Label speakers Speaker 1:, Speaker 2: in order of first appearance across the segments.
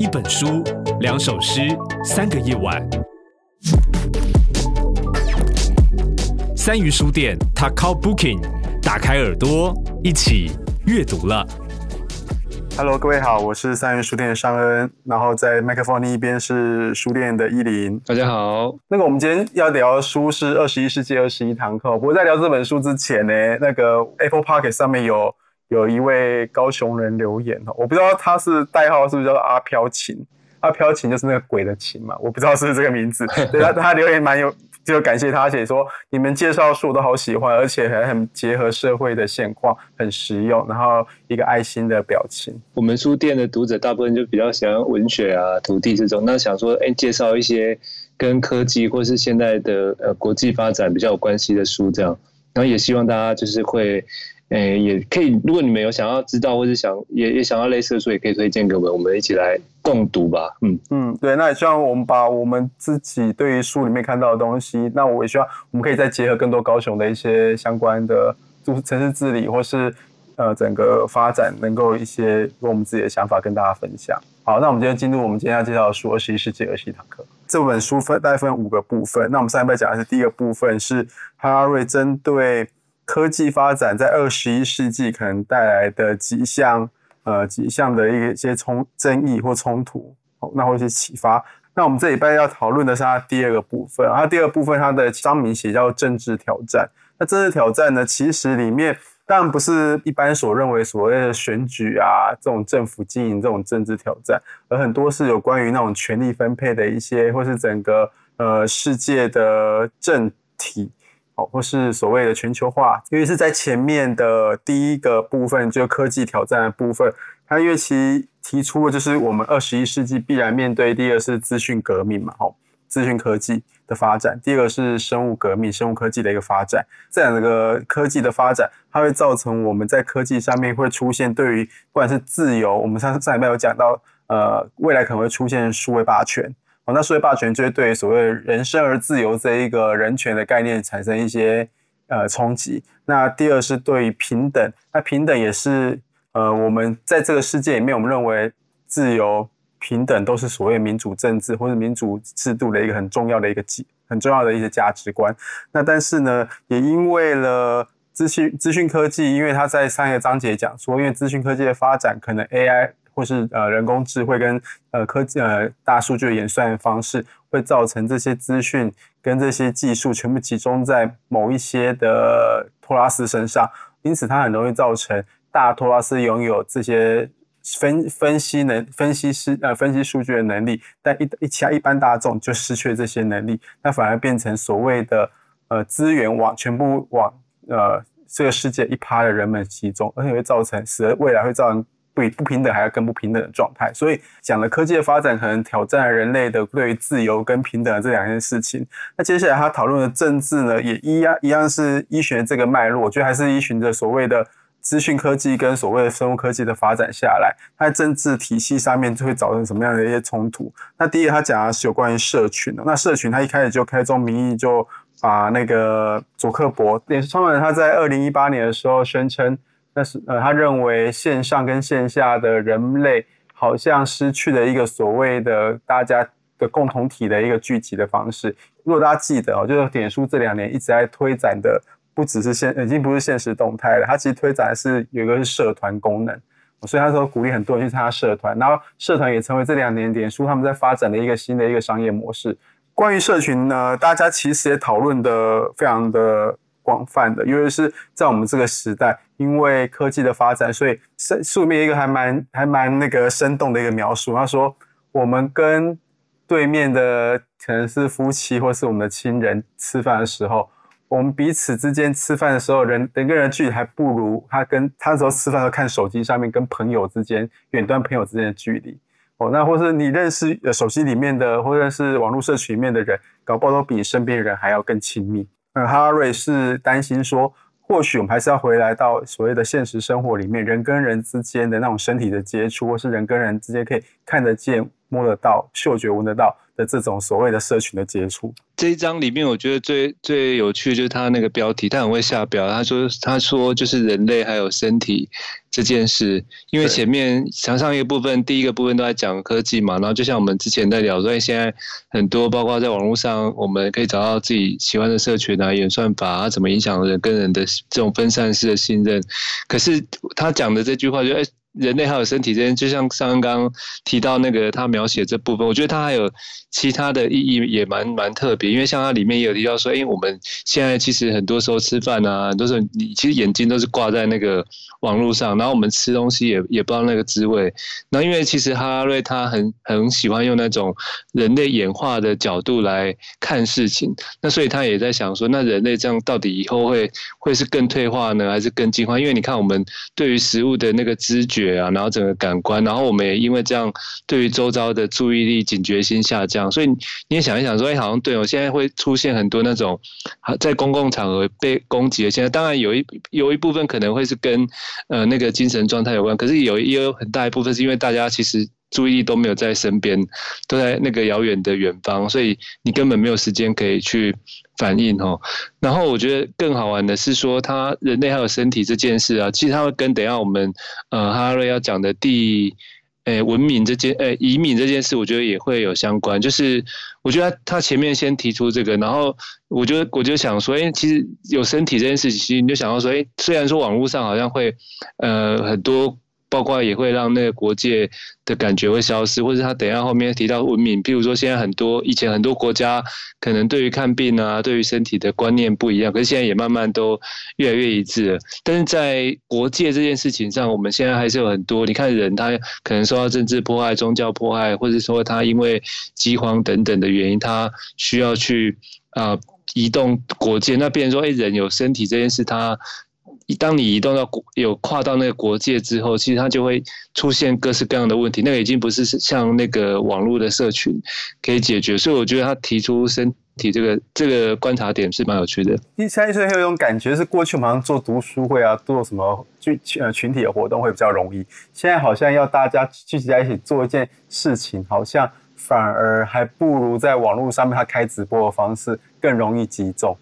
Speaker 1: 一本书，两首诗，三个夜晚。三鱼书店，Takao Booking，打开耳朵，一起阅读了。
Speaker 2: Hello，各位好，我是三鱼书店的尚恩，然后在麦克风另一边是书店的依林。
Speaker 3: 大家好，
Speaker 2: 那个我们今天要聊的书是《二十一世纪二十一堂课》。不过在聊这本书之前呢，那个 Apple Podcast 上面有有一位高雄人留言哦，我不知道他是代号是不是叫做阿飘琴，阿飘琴就是那个鬼的琴嘛，我不知道是不是这个名字。对，他他留言蛮有。就感谢他写说，你们介绍书我都好喜欢，而且还很结合社会的现况，很实用。然后一个爱心的表情。
Speaker 3: 我们书店的读者大部分就比较喜欢文学啊、土地这种，那想说，哎，介绍一些跟科技或是现在的呃国际发展比较有关系的书，这样。然后也希望大家就是会。诶、也可以。如果你们有想要知道，或者想也也想要类似的书，也可以推荐给我们，我们一起来共读吧。嗯
Speaker 2: 嗯，对。那也希望我们把我们自己对于书里面看到的东西，那我也希望我们可以再结合更多高雄的一些相关的，城市治理或是呃整个发展，能够一些用我们自己的想法跟大家分享。好，那我们今天进入我们今天要介绍的书《二十一世纪二十一堂课》。这本书分大概分五个部分。那我们上一半讲的是第一个部分，是哈瑞针对。科技发展在二十一世纪可能带来的几项呃几项的一些冲争议或冲突，那或是启发。那我们这礼拜要讨论的是它第二个部分，它第二部分它的章名写叫政治挑战。那政治挑战呢，其实里面当然不是一般所认为所谓的选举啊这种政府经营这种政治挑战，而很多是有关于那种权力分配的一些，或是整个呃世界的政体。哦，或是所谓的全球化，因为是在前面的第一个部分，就科技挑战的部分，它因为其提出的就是我们二十一世纪必然面对，第一个是资讯革命嘛，哦，资讯科技的发展，第二个是生物革命，生物科技的一个发展，这两个科技的发展，它会造成我们在科技上面会出现对于不管是自由，我们上上礼拜有讲到，呃，未来可能会出现数位霸权。哦，那数位霸权就会对所谓人生而自由这一个人权的概念产生一些呃冲击。那第二是对于平等，那平等也是呃我们在这个世界里面，我们认为自由平等都是所谓民主政治或者民主制度的一个很重要的一个基很重要的一些价值观。那但是呢，也因为了资讯资讯科技，因为它在上一个章节讲说，因为资讯科技的发展，可能 AI。或是呃人工智慧跟呃科技呃大数据的演算方式，会造成这些资讯跟这些技术全部集中在某一些的托拉斯身上，因此它很容易造成大托拉斯拥有这些分分析能分析师呃分析数据的能力，但一一其他一般大众就失去这些能力，那反而变成所谓的呃资源往全部往呃这个世界一趴的人们集中，而且会造成使得未来会造成。不不平等，还要更不平等的状态，所以讲了科技的发展可能挑战人类的对于自由跟平等的这两件事情。那接下来他讨论的政治呢，也一样一样是依循这个脉络，我觉得还是依循着所谓的资讯科技跟所谓的生物科技的发展下来，它在政治体系上面就会造成什么样的一些冲突。那第一他讲的是有关于社群的，那社群他一开始就开宗明义就把那个佐克伯也是创办人，他在二零一八年的时候宣称。那是呃，他认为线上跟线下的人类好像失去了一个所谓的大家的共同体的一个聚集的方式。如果大家记得哦，就是脸书这两年一直在推展的，不只是现，已经不是现实动态了，它其实推展的是有一个是社团功能。所以他说鼓励很多人去参加社团，然后社团也成为这两年脸书他们在发展的一个新的一个商业模式。关于社群呢，大家其实也讨论的非常的。广泛的，因为是在我们这个时代，因为科技的发展，所以书书里面一个还蛮还蛮那个生动的一个描述。他说，我们跟对面的可能是夫妻或是我们的亲人吃饭的时候，我们彼此之间吃饭的时候，人人跟人距离还不如他跟他那时候吃饭都看手机上面跟朋友之间远端朋友之间的距离。哦，那或是你认识手机里面的，或者是网络社群里面的人，搞不好都比身边的人还要更亲密。呃，哈瑞是担心说，或许我们还是要回来到所谓的现实生活里面，人跟人之间的那种身体的接触，或是人跟人之间可以看得见、摸得到、嗅觉闻得到的这种所谓的社群的接触。
Speaker 3: 这一章里面，我觉得最最有趣的就是他那个标题，他很会下标。他说：“他说就是人类还有身体这件事，因为前面墙上一个部分，第一个部分都在讲科技嘛。然后就像我们之前在聊，所以现在很多包括在网络上，我们可以找到自己喜欢的社群啊、演算法啊，怎么影响人跟人的这种分散式的信任。可是他讲的这句话就，就哎。”人类还有身体之间，就像上刚刚提到那个他描写这部分，我觉得他还有其他的意义，也蛮蛮特别。因为像他里面也有提到说，哎，我们现在其实很多时候吃饭啊，很多时候你其实眼睛都是挂在那个网络上，然后我们吃东西也也不知道那个滋味。那因为其实哈拉瑞他很很喜欢用那种人类演化的角度来看事情，那所以他也在想说，那人类这样到底以后会会是更退化呢，还是更进化？因为你看我们对于食物的那个知觉。啊，然后整个感官，然后我们也因为这样，对于周遭的注意力、警觉性下降，所以你也想一想说，哎，好像对我，现在会出现很多那种在公共场合被攻击的现在，当然有一有一部分可能会是跟呃那个精神状态有关，可是有也有很大一部分是因为大家其实。注意力都没有在身边，都在那个遥远的远方，所以你根本没有时间可以去反应哦。然后我觉得更好玩的是说，他人类还有身体这件事啊，其实他会跟等下我们呃哈瑞要讲的第诶文明这件诶移民这件事，我觉得也会有相关。就是我觉得他前面先提出这个，然后我就我就想说，诶，其实有身体这件事情，其实你就想到说，诶，虽然说网络上好像会呃很多。包括也会让那个国界的感觉会消失，或者他等一下后面提到文明，譬如说现在很多以前很多国家可能对于看病啊，对于身体的观念不一样，可是现在也慢慢都越来越一致了。但是在国界这件事情上，我们现在还是有很多，你看人他可能受到政治迫害、宗教迫害，或者说他因为饥荒等等的原因，他需要去啊、移动国界。那变成说，哎，人有身体这件事，他。当你移动到国有跨到那个国界之后，其实它就会出现各式各样的问题。那个已经不是像那个网络的社群可以解决，所以我觉得他提出身体这个这个观察点是蛮有趣的。
Speaker 2: 现在是有一种感觉，是过去我们好像做读书会啊，做什么群呃群体的活动会比较容易，现在好像要大家聚集在一起做一件事情，好像反而还不如在网络上面他开直播的方式更容易集中。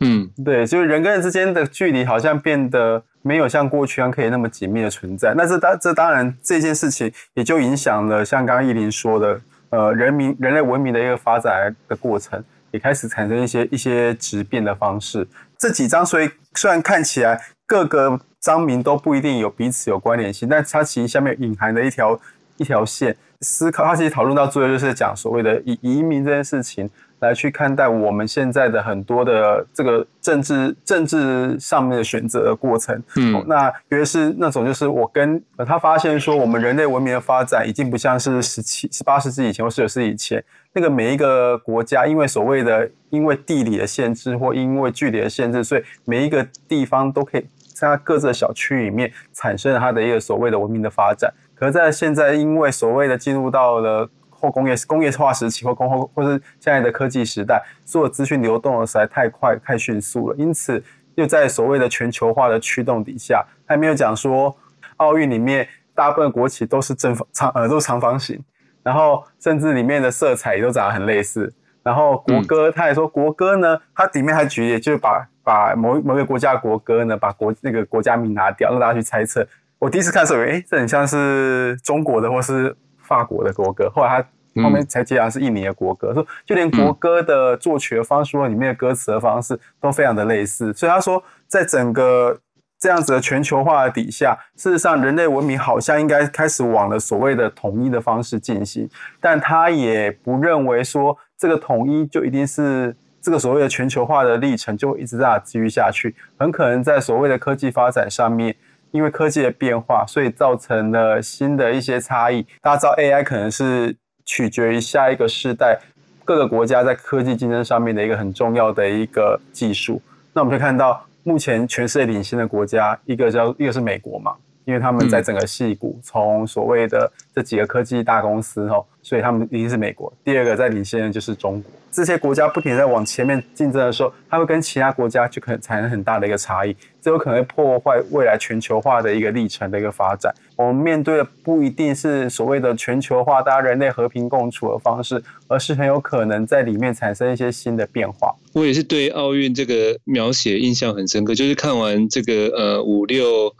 Speaker 3: 嗯，
Speaker 2: 对，就是人跟人之间的距离好像变得没有像过去一样可以那么紧密的存在。那这当这当然这件事情也就影响了像刚刚奕霖说的，呃，人民人类文明的一个发展的过程，也开始产生一些一些质变的方式。这几章所以虽然看起来各个章名都不一定有彼此有关联性，但它其实下面隐含的一条一条线思考，它其实讨论到最后就是讲所谓的移移民这件事情。来去看待我们现在的很多的这个政治政治上面的选择的过程，嗯，那尤其是那种就是我跟他发现说，我们人类文明的发展已经不像是十七、十八世纪以前或十九世纪以前，那个每一个国家因为所谓的因为地理的限制或因为距离的限制，所以每一个地方都可以在它各自的小区里面产生了它的一个所谓的文明的发展。可是在现在，因为所谓的进入到了。或工业工业化时期，或工后或是现在的科技时代，所有资讯流动的实在太快、太迅速了。因此，又在所谓的全球化的驱动底下，还没有讲说奥运里面大部分国旗都是正方长呃都是长方形，然后甚至里面的色彩也都长得很类似。然后国歌，他也说国歌呢，它里面还举例，就是把把某某个国家的国歌呢，把国那个国家名拿掉，让大家去猜测。我第一次看的时候，诶，这很像是中国的或是法国的国歌，后来他。后面才揭晓是印尼的国歌，说、嗯、就连国歌的作曲的方式或里面的歌词的方式都非常的类似，所以他说，在整个这样子的全球化的底下，事实上人类文明好像应该开始往了所谓的统一的方式进行，但他也不认为说这个统一就一定是这个所谓的全球化的历程就会一直在继续下去，很可能在所谓的科技发展上面，因为科技的变化，所以造成了新的一些差异。大家知道 AI 可能是。取决于下一个世代各个国家在科技竞争上面的一个很重要的一个技术。那我们可以看到，目前全世界领先的国家，一个叫一个是美国嘛，因为他们在整个矽谷，从所谓的这几个科技大公司哦，所以他们一定是美国。第二个在领先的就是中国。这些国家不停在往前面竞争的时候，它会跟其他国家就可能产生很大的一个差异，这有可能会破坏未来全球化的一个历程的一个发展。我们面对的不一定是所谓的全球化，大家人类和平共处的方式，而是很有可能在里面产生一些新的变化。
Speaker 3: 我也是对奥运这个描写印象很深刻，就是看完这个呃五六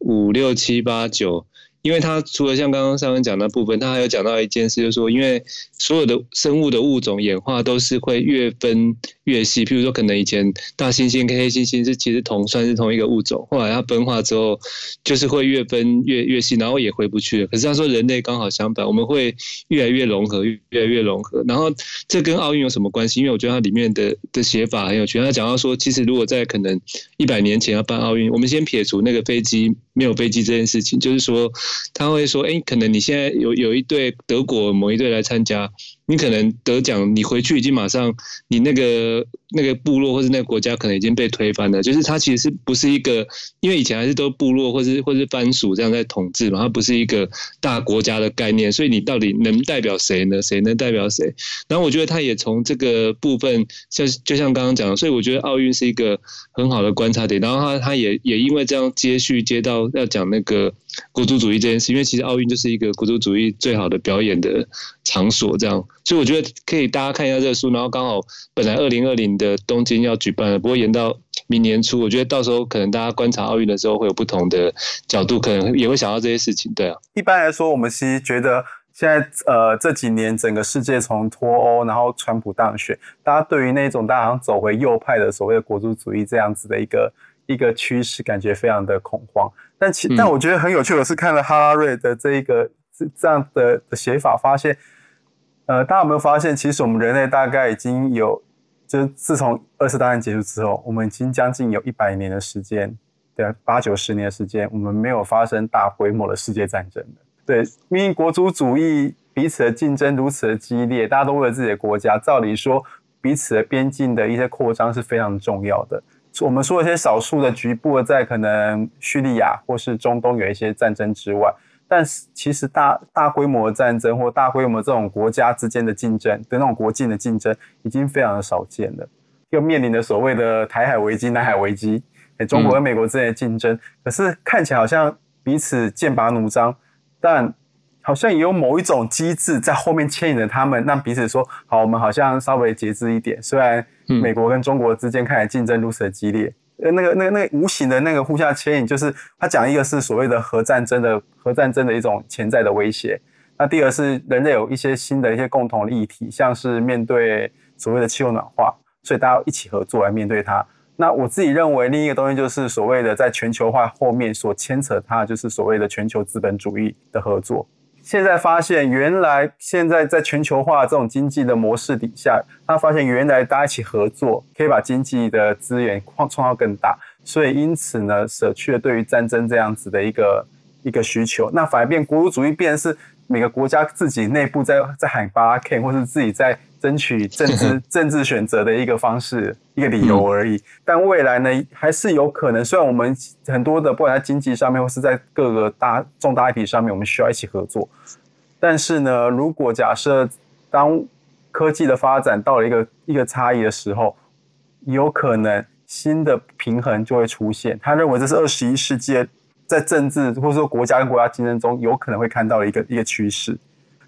Speaker 3: 五六七八九。因为它除了像刚刚上面讲的部分，它还有讲到一件事，就是说，因为所有的生物的物种演化都是会越分越细。譬如说，可能以前大猩猩跟黑猩猩是其实同算是同一个物种，后来它分化之后，就是会越分越越细，然后也回不去了。可是他说人类刚好相反，我们会越来越融合，越来越融合。然后这跟奥运有什么关系？因为我觉得它里面的的写法很有趣。他讲到说，其实如果在可能一百年前要办奥运，我们先撇除那个飞机没有飞机这件事情，就是说。他会说：“哎，可能你现在有有一队德国某一队来参加。”你可能得奖，你回去已经马上，你那个那个部落或是那个国家可能已经被推翻了。就是它其实是不是一个，因为以前还是都部落或是或是藩属这样在统治嘛，它不是一个大国家的概念。所以你到底能代表谁呢？谁能代表谁？然后我觉得他也从这个部分，像就像刚刚讲的，所以我觉得奥运是一个很好的观察点。然后他他也也因为这样接续接到要讲那个国族主义这件事，因为其实奥运就是一个国族主义最好的表演的场所，这样。所以我觉得可以大家看一下这个书，然后刚好本来二零二零的东京要举办了，不过延到明年初。我觉得到时候可能大家观察奥运的时候会有不同的角度，可能也会想到这些事情。对啊，
Speaker 2: 一般来说，我们其实觉得现在呃这几年整个世界从脱欧，然后川普当选，大家对于那种大家好像走回右派的所谓的国族主义这样子的一个 一个趋势，感觉非常的恐慌。但其但我觉得很有趣的是，看了哈拉瑞的这一个这样的写法，发现。呃，大家有没有发现，其实我们人类大概已经有，就是自从二次大战结束之后，我们已经将近有一百年的时间，对，八九十年的时间，我们没有发生大规模的世界战争的。对，因为国族主义彼此的竞争如此的激烈，大家都为了自己的国家，照理说彼此的边境的一些扩张是非常重要的。我们说一些少数的局部，在可能叙利亚或是中东有一些战争之外。但是其实大大规模的战争或大规模这种国家之间的竞争的那种国境的竞争已经非常的少见了，又面临着所谓的台海危机、南海危机，中国和美国之间的竞争，可是看起来好像彼此剑拔弩张，但好像也有某一种机制在后面牵引着他们，让彼此说好，我们好像稍微节制一点。虽然美国跟中国之间看来竞争如此的激烈。呃，那个、那个、那个无形的那个互相牵引，就是他讲一个是所谓的核战争的核战争的一种潜在的威胁。那第二是人类有一些新的一些共同的议题，像是面对所谓的气候暖化，所以大家一起合作来面对它。那我自己认为另一个东西就是所谓的在全球化后面所牵扯它，就是所谓的全球资本主义的合作。现在发现，原来现在在全球化这种经济的模式底下，他发现原来大家一起合作，可以把经济的资源创创造更大，所以因此呢，舍去了对于战争这样子的一个一个需求，那反而变国族主义，变成是每个国家自己内部在在喊巴拉 K，或是自己在。争取政治 政治选择的一个方式，一个理由而已。但未来呢，还是有可能。虽然我们很多的，不管在经济上面，或是在各个大重大议题上面，我们需要一起合作。但是呢，如果假设当科技的发展到了一个一个差异的时候，有可能新的平衡就会出现。他认为这是二十一世纪在政治或者说国家跟国家竞争中有可能会看到的一个一个趋势。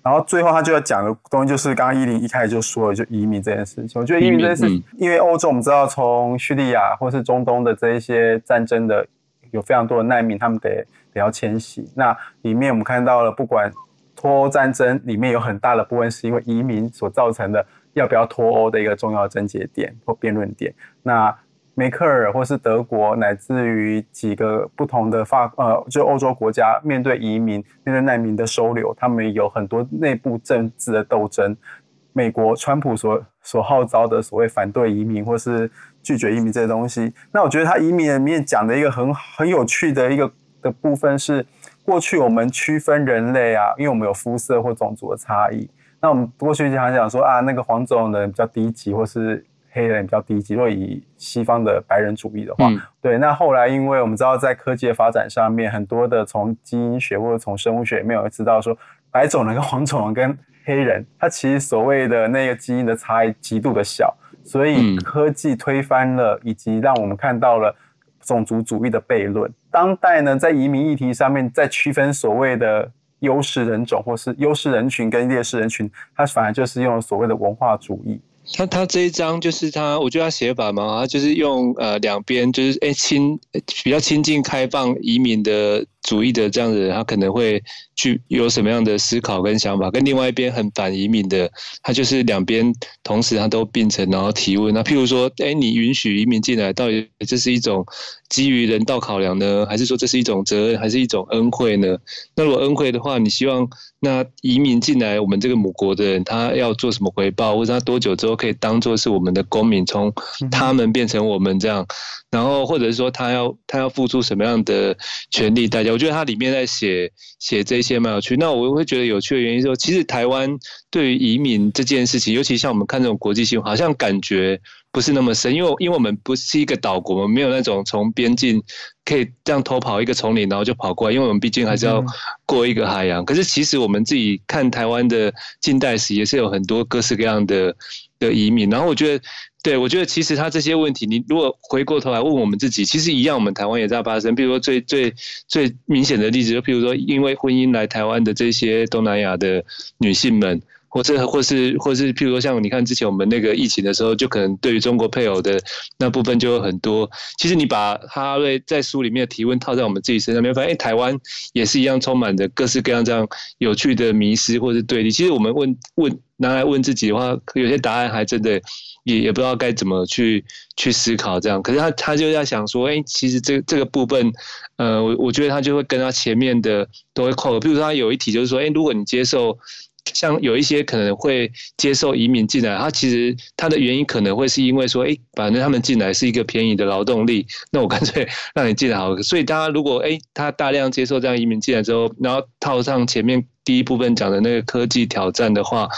Speaker 2: 然后最后他就要讲的东西就是刚刚依林一开始就说了，就移民这件事情。我觉得移民这件事，因为欧洲我们知道从叙利亚或是中东的这一些战争的有非常多的难民，他们得得要迁徙。那里面我们看到了，不管脱欧战争里面有很大的部分是因为移民所造成的，要不要脱欧的一个重要症结点或辩论点。那梅克尔或是德国，乃至于几个不同的法呃，就欧洲国家，面对移民、面对难民的收留，他们有很多内部政治的斗争。美国川普所所号召的所谓反对移民或是拒绝移民这些东西，那我觉得他移民里面讲的一个很很有趣的一个的部分是，过去我们区分人类啊，因为我们有肤色或种族的差异，那我们过去经常讲说啊，那个黄种人比较低级，或是黑人比较低级。如果以西方的白人主义的话，
Speaker 3: 嗯、
Speaker 2: 对。那后来因为我们知道，在科技的发展上面，很多的从基因学或者从生物学里面有知道说，白种人跟黄种人跟黑人，他其实所谓的那个基因的差异极度的小，所以科技推翻了，以及让我们看到了种族主义的悖论。当代呢，在移民议题上面，在区分所谓的优势人种或是优势人群跟劣势人群，它反而就是用所谓的文化主义。
Speaker 3: 他他这一张就是他，我觉得他写法嘛，他就是用呃两边就是哎亲比较亲近开放移民的。主义的这样的人，他可能会去有什么样的思考跟想法，跟另外一边很反移民的，他就是两边同时他都并成，然后提问。那譬如说，哎，你允许移民进来，到底这是一种基于人道考量呢，还是说这是一种责任，还是一种恩惠呢？那如果恩惠的话，你希望那移民进来我们这个母国的人，他要做什么回报，或者他多久之后可以当做是我们的公民，从他们变成我们这样？然后或者是说他要他要付出什么样的权利代价？我觉得它里面在写写这些蛮有趣。那我会觉得有趣的原因是说，其实台湾对于移民这件事情，尤其像我们看这种国际新闻，好像感觉不是那么深，因为因为我们不是一个岛国，我们没有那种从边境可以这样偷跑一个丛林，然后就跑过来，因为我们毕竟还是要过一个海洋。可是其实我们自己看台湾的近代史，也是有很多各式各样的的移民。然后我觉得。对，我觉得其实他这些问题，你如果回过头来问我们自己，其实一样，我们台湾也在发生。比如说最最最明显的例子，就譬如说因为婚姻来台湾的这些东南亚的女性们，或者或是或是譬如说像你看之前我们那个疫情的时候，就可能对于中国配偶的那部分就有很多。其实你把哈瑞在书里面的提问套在我们自己身上，你会发现，哎，台湾也是一样充满着各式各样这样有趣的迷思或是对立。其实我们问问拿来问自己的话，有些答案还真的。也也不知道该怎么去去思考这样，可是他他就在想说，哎、其实这这个部分，呃，我我觉得他就会跟他前面的都会扣。比如说他有一题就是说，哎、如果你接受，像有一些可能会接受移民进来，他其实他的原因可能会是因为说，哎、反正他们进来是一个便宜的劳动力，那我干脆让你进来好。所以大家如果哎、他大量接受这样移民进来之后，然后套上前面。第一部分讲的那个科技挑战的话，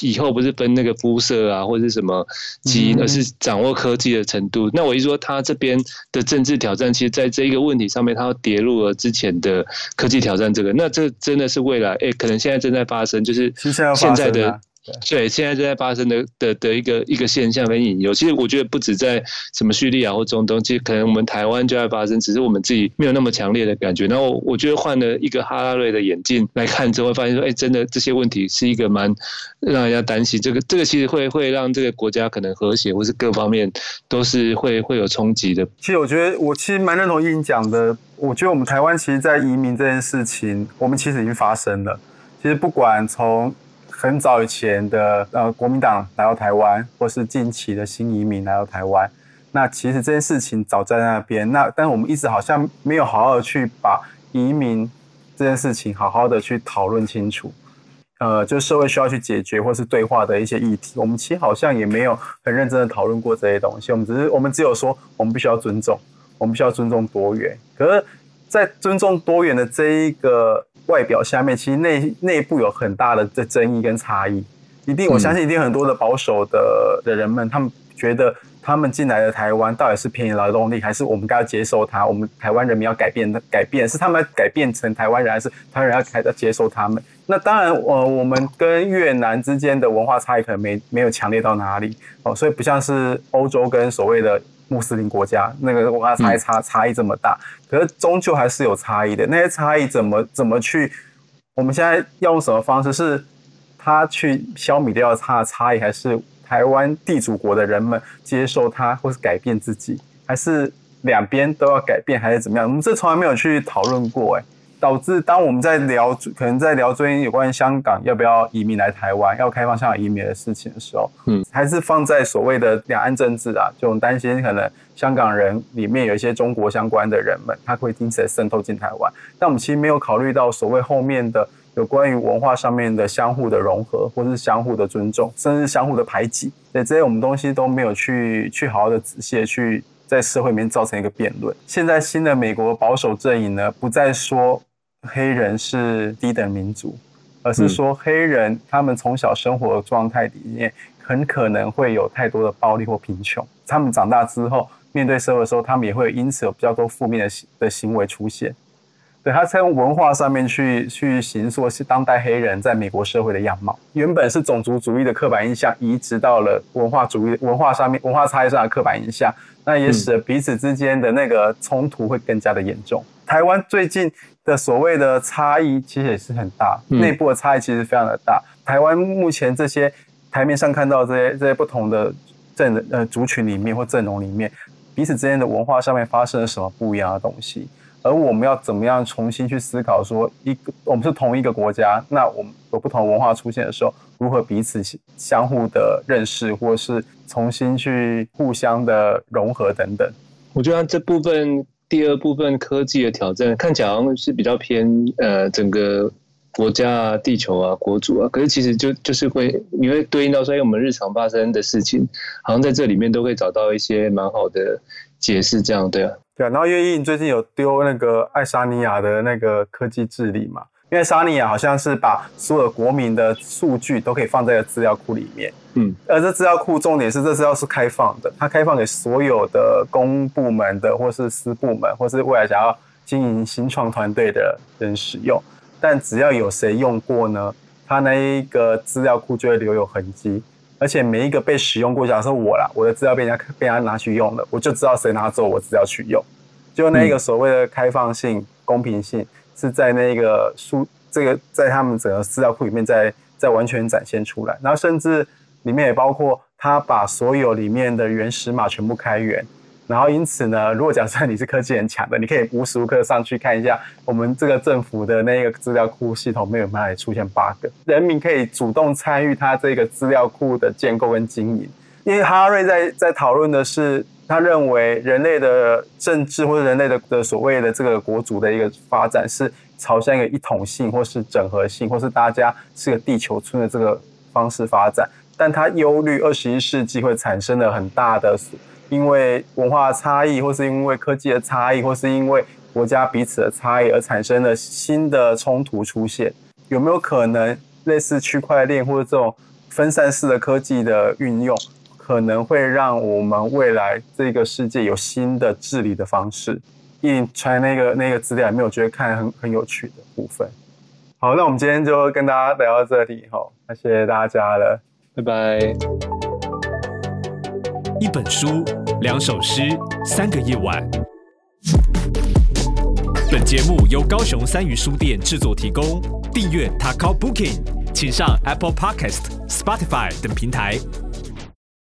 Speaker 3: 以后不是分那个肤色啊，或者是什么基因，而是掌握科技的程度。那我一说他这边的政治挑战，其实在这一个问题上面，他跌入了之前的科技挑战这个。那这真的是未来，哎，可能现在正在发生，就是现在的。对，现在正在发生的的的一个一个现象跟隐忧，其实我觉得不止在什么叙利亚或中东，其实可能我们台湾就在发生，只是我们自己没有那么强烈的感觉。然后我觉得换了一个哈拉瑞的眼镜来看之后，会发现说，哎，真的这些问题是一个蛮让人家担心。这个这个其实会会让这个国家可能和谐，或是各方面都是会会有冲击的。
Speaker 2: 其实我觉得我其实蛮认同英讲的，我觉得我们台湾其实，在移民这件事情，我们其实已经发生了。其实不管从很早以前的呃，国民党来到台湾，或是近期的新移民来到台湾，那其实这件事情早在那边。那但我们一直好像没有好好的去把移民这件事情好好的去讨论清楚。呃，就社会需要去解决或是对话的一些议题，我们其实好像也没有很认真的讨论过这些东西。我们只是我们只有说，我们必须要尊重，我们必须要尊重多元。可是，在尊重多元的这一个。外表下面，其实内内部有很大的这争议跟差异。一定，我相信一定很多的保守的的人们，他们觉得他们进来的台湾到底是便宜劳动力，还是我们该要接受他？我们台湾人民要改变的改变，是他们要改变成台湾人，还是台湾人要开始接受他们？那当然，呃，我们跟越南之间的文化差异可能没没有强烈到哪里哦，所以不像是欧洲跟所谓的。穆斯林国家那个文化差异差差异这么大，可是终究还是有差异的。那些差异怎么怎么去？我们现在要用什么方式？是他去消弭掉他的差异，还是台湾地主国的人们接受他，或是改变自己，还是两边都要改变，还是怎么样？我们这从来没有去讨论过，哎。导致当我们在聊，可能在聊最近有关于香港要不要移民来台湾，要开放香港移民的事情的时候，嗯，还是放在所谓的两岸政治啊，就我们担心可能香港人里面有一些中国相关的人们，他会因此渗透进台湾。但我们其实没有考虑到所谓后面的有关于文化上面的相互的融合，或是相互的尊重，甚至相互的排挤。对，这些我们东西都没有去去好好的仔细的去在社会里面造成一个辩论。现在新的美国保守阵营呢，不再说。黑人是低等民族，而是说黑人他们从小生活的状态里面很可能会有太多的暴力或贫穷。他们长大之后面对社会的时候，他们也会因此有比较多负面的行的行为出现。对，他从文化上面去去形塑是当代黑人在美国社会的样貌。原本是种族主义的刻板印象，移植到了文化主义文化上面，文化差异上的刻板印象，那也使得彼此之间的那个冲突会更加的严重。嗯、台湾最近的所谓的差异其实也是很大，嗯、内部的差异其实非常的大。台湾目前这些台面上看到这些这些不同的阵呃族群里面或阵容里面，彼此之间的文化上面发生了什么不一样的东西？而我们要怎么样重新去思考？说一个我们是同一个国家，那我们有不同文化出现的时候，如何彼此相互的认识，或是重新去互相的融合等等？
Speaker 3: 我觉得这部分第二部分科技的挑战看起来好像是比较偏呃整个国家啊、地球啊、国族啊，可是其实就就是会你会对应到说，哎，我们日常发生的事情，好像在这里面都会找到一些蛮好的解释，这样对啊。
Speaker 2: 对啊，然后因为你最近有丢那个爱沙尼亚的那个科技治理嘛，因为沙尼亚好像是把所有国民的数据都可以放在资料库里面，嗯，而这资料库重点是这资料是开放的，它开放给所有的公部门的，或是私部门，或是未来想要经营新创团队的人使用，但只要有谁用过呢，它那一个资料库就会留有痕迹。而且每一个被使用过，假设我啦，我的资料被人家被人家拿去用了，我就知道谁拿走我资料去用。就那一个所谓的开放性、嗯、公平性，是在那个书这个在他们整个资料库里面在在完全展现出来。然后甚至里面也包括他把所有里面的原始码全部开源。然后因此呢，如果假设你是科技很强的，你可以无时无刻上去看一下我们这个政府的那个资料库系统没有哪里出现 bug，人民可以主动参与它这个资料库的建构跟经营。因为哈瑞在在讨论的是，他认为人类的政治或者人类的的所谓的这个国族的一个发展是朝向一个一统性或是整合性，或是大家是个地球村的这个方式发展，但他忧虑二十一世纪会产生了很大的。因为文化差异，或是因为科技的差异，或是因为国家彼此的差异而产生了新的冲突出现，有没有可能类似区块链或者这种分散式的科技的运用，可能会让我们未来这个世界有新的治理的方式？印传那个那个资料里面，我觉得看很很有趣的部分。好，那我们今天就跟大家聊到这里，好，那谢谢大家了，
Speaker 3: 拜拜。
Speaker 1: 一本书，两首诗，三个夜晚。本节目由高雄三余书店制作提供。订阅 t a k o Booking，请上 Apple Podcast、Spotify 等平台，